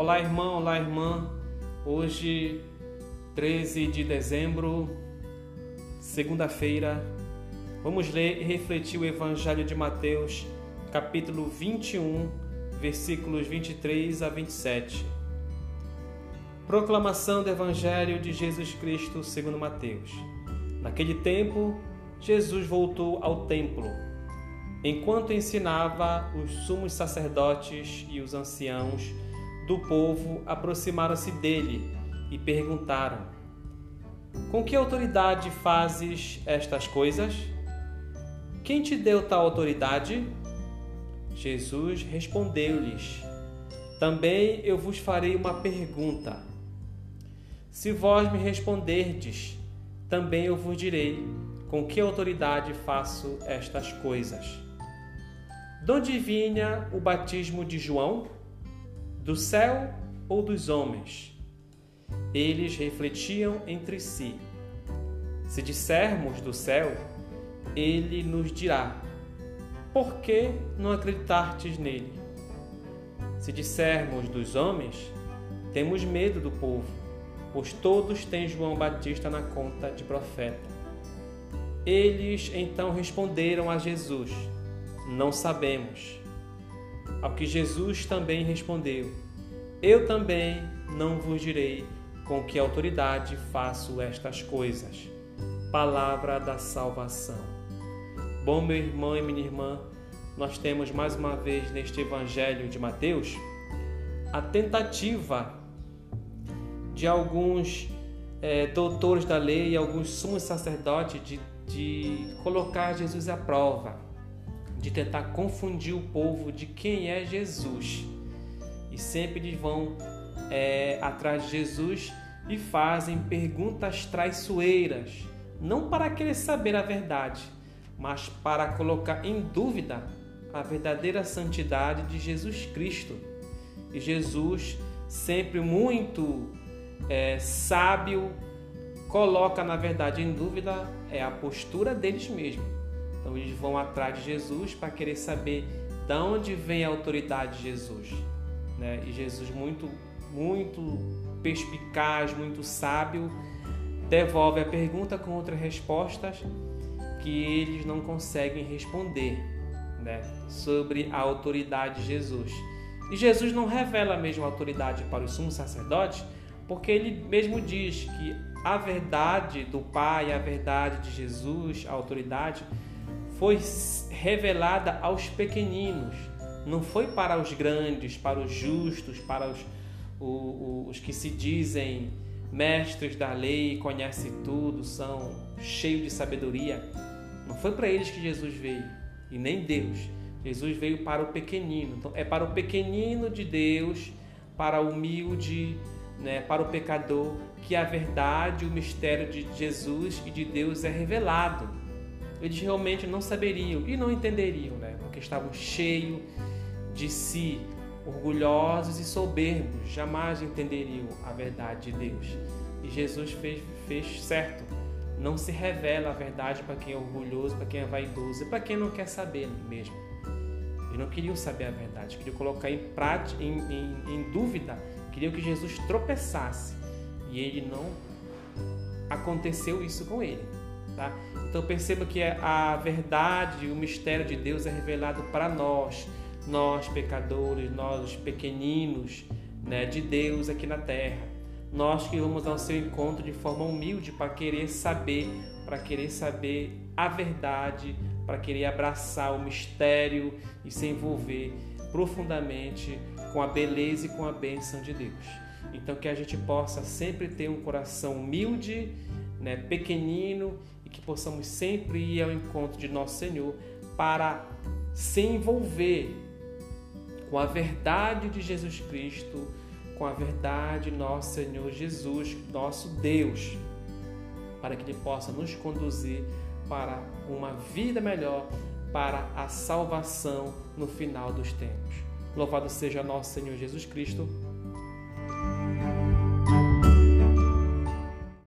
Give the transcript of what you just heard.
Olá, irmão, olá, irmã. Hoje, 13 de dezembro, segunda-feira, vamos ler e refletir o Evangelho de Mateus, capítulo 21, versículos 23 a 27. Proclamação do Evangelho de Jesus Cristo segundo Mateus. Naquele tempo, Jesus voltou ao templo Enquanto ensinava, os sumos sacerdotes e os anciãos do povo aproximaram-se dele e perguntaram: Com que autoridade fazes estas coisas? Quem te deu tal autoridade? Jesus respondeu-lhes: Também eu vos farei uma pergunta. Se vós me responderdes, também eu vos direi com que autoridade faço estas coisas. De onde vinha o batismo de João? Do céu ou dos homens? Eles refletiam entre si. Se dissermos do céu, ele nos dirá: Por que não acreditastes nele? Se dissermos dos homens, temos medo do povo, pois todos têm João Batista na conta de profeta. Eles então responderam a Jesus: não sabemos. Ao que Jesus também respondeu: Eu também não vos direi com que autoridade faço estas coisas. Palavra da salvação. Bom, meu irmão e minha irmã, nós temos mais uma vez neste Evangelho de Mateus a tentativa de alguns é, doutores da lei e alguns sumos sacerdotes de, de colocar Jesus à prova de tentar confundir o povo de quem é Jesus. E sempre eles vão é, atrás de Jesus e fazem perguntas traiçoeiras, não para querer saber a verdade, mas para colocar em dúvida a verdadeira santidade de Jesus Cristo. E Jesus, sempre muito é, sábio, coloca na verdade em dúvida é a postura deles mesmos então eles vão atrás de Jesus para querer saber de onde vem a autoridade de Jesus. Né? E Jesus, muito, muito perspicaz, muito sábio, devolve a pergunta com outras respostas que eles não conseguem responder né? sobre a autoridade de Jesus. E Jesus não revela a mesma autoridade para os sumos sacerdotes, porque ele mesmo diz que a verdade do Pai, a verdade de Jesus, a autoridade, foi revelada aos pequeninos, não foi para os grandes, para os justos, para os, os, os que se dizem mestres da lei, conhecem tudo, são cheios de sabedoria. Não foi para eles que Jesus veio, e nem Deus. Jesus veio para o pequenino. Então, é para o pequenino de Deus, para o humilde, né, para o pecador, que a verdade, o mistério de Jesus e de Deus é revelado eles realmente não saberiam e não entenderiam, né? Porque estavam cheios de si, orgulhosos e soberbos, jamais entenderiam a verdade de Deus. E Jesus fez, fez certo. Não se revela a verdade para quem é orgulhoso, para quem é vaidoso e para quem não quer saber mesmo. Eles não queriam saber a verdade, queriam colocar em, prática, em, em, em dúvida, queriam que Jesus tropeçasse. E ele não aconteceu isso com ele. Tá? Então perceba que a verdade, o mistério de Deus é revelado para nós, nós pecadores, nós os pequeninos né, de Deus aqui na terra. Nós que vamos ao seu encontro de forma humilde para querer saber, para querer saber a verdade, para querer abraçar o mistério e se envolver profundamente com a beleza e com a bênção de Deus. Então que a gente possa sempre ter um coração humilde, né, pequenino que possamos sempre ir ao encontro de nosso Senhor para se envolver com a verdade de Jesus Cristo, com a verdade de nosso Senhor Jesus, nosso Deus, para que Ele possa nos conduzir para uma vida melhor, para a salvação no final dos tempos. Louvado seja nosso Senhor Jesus Cristo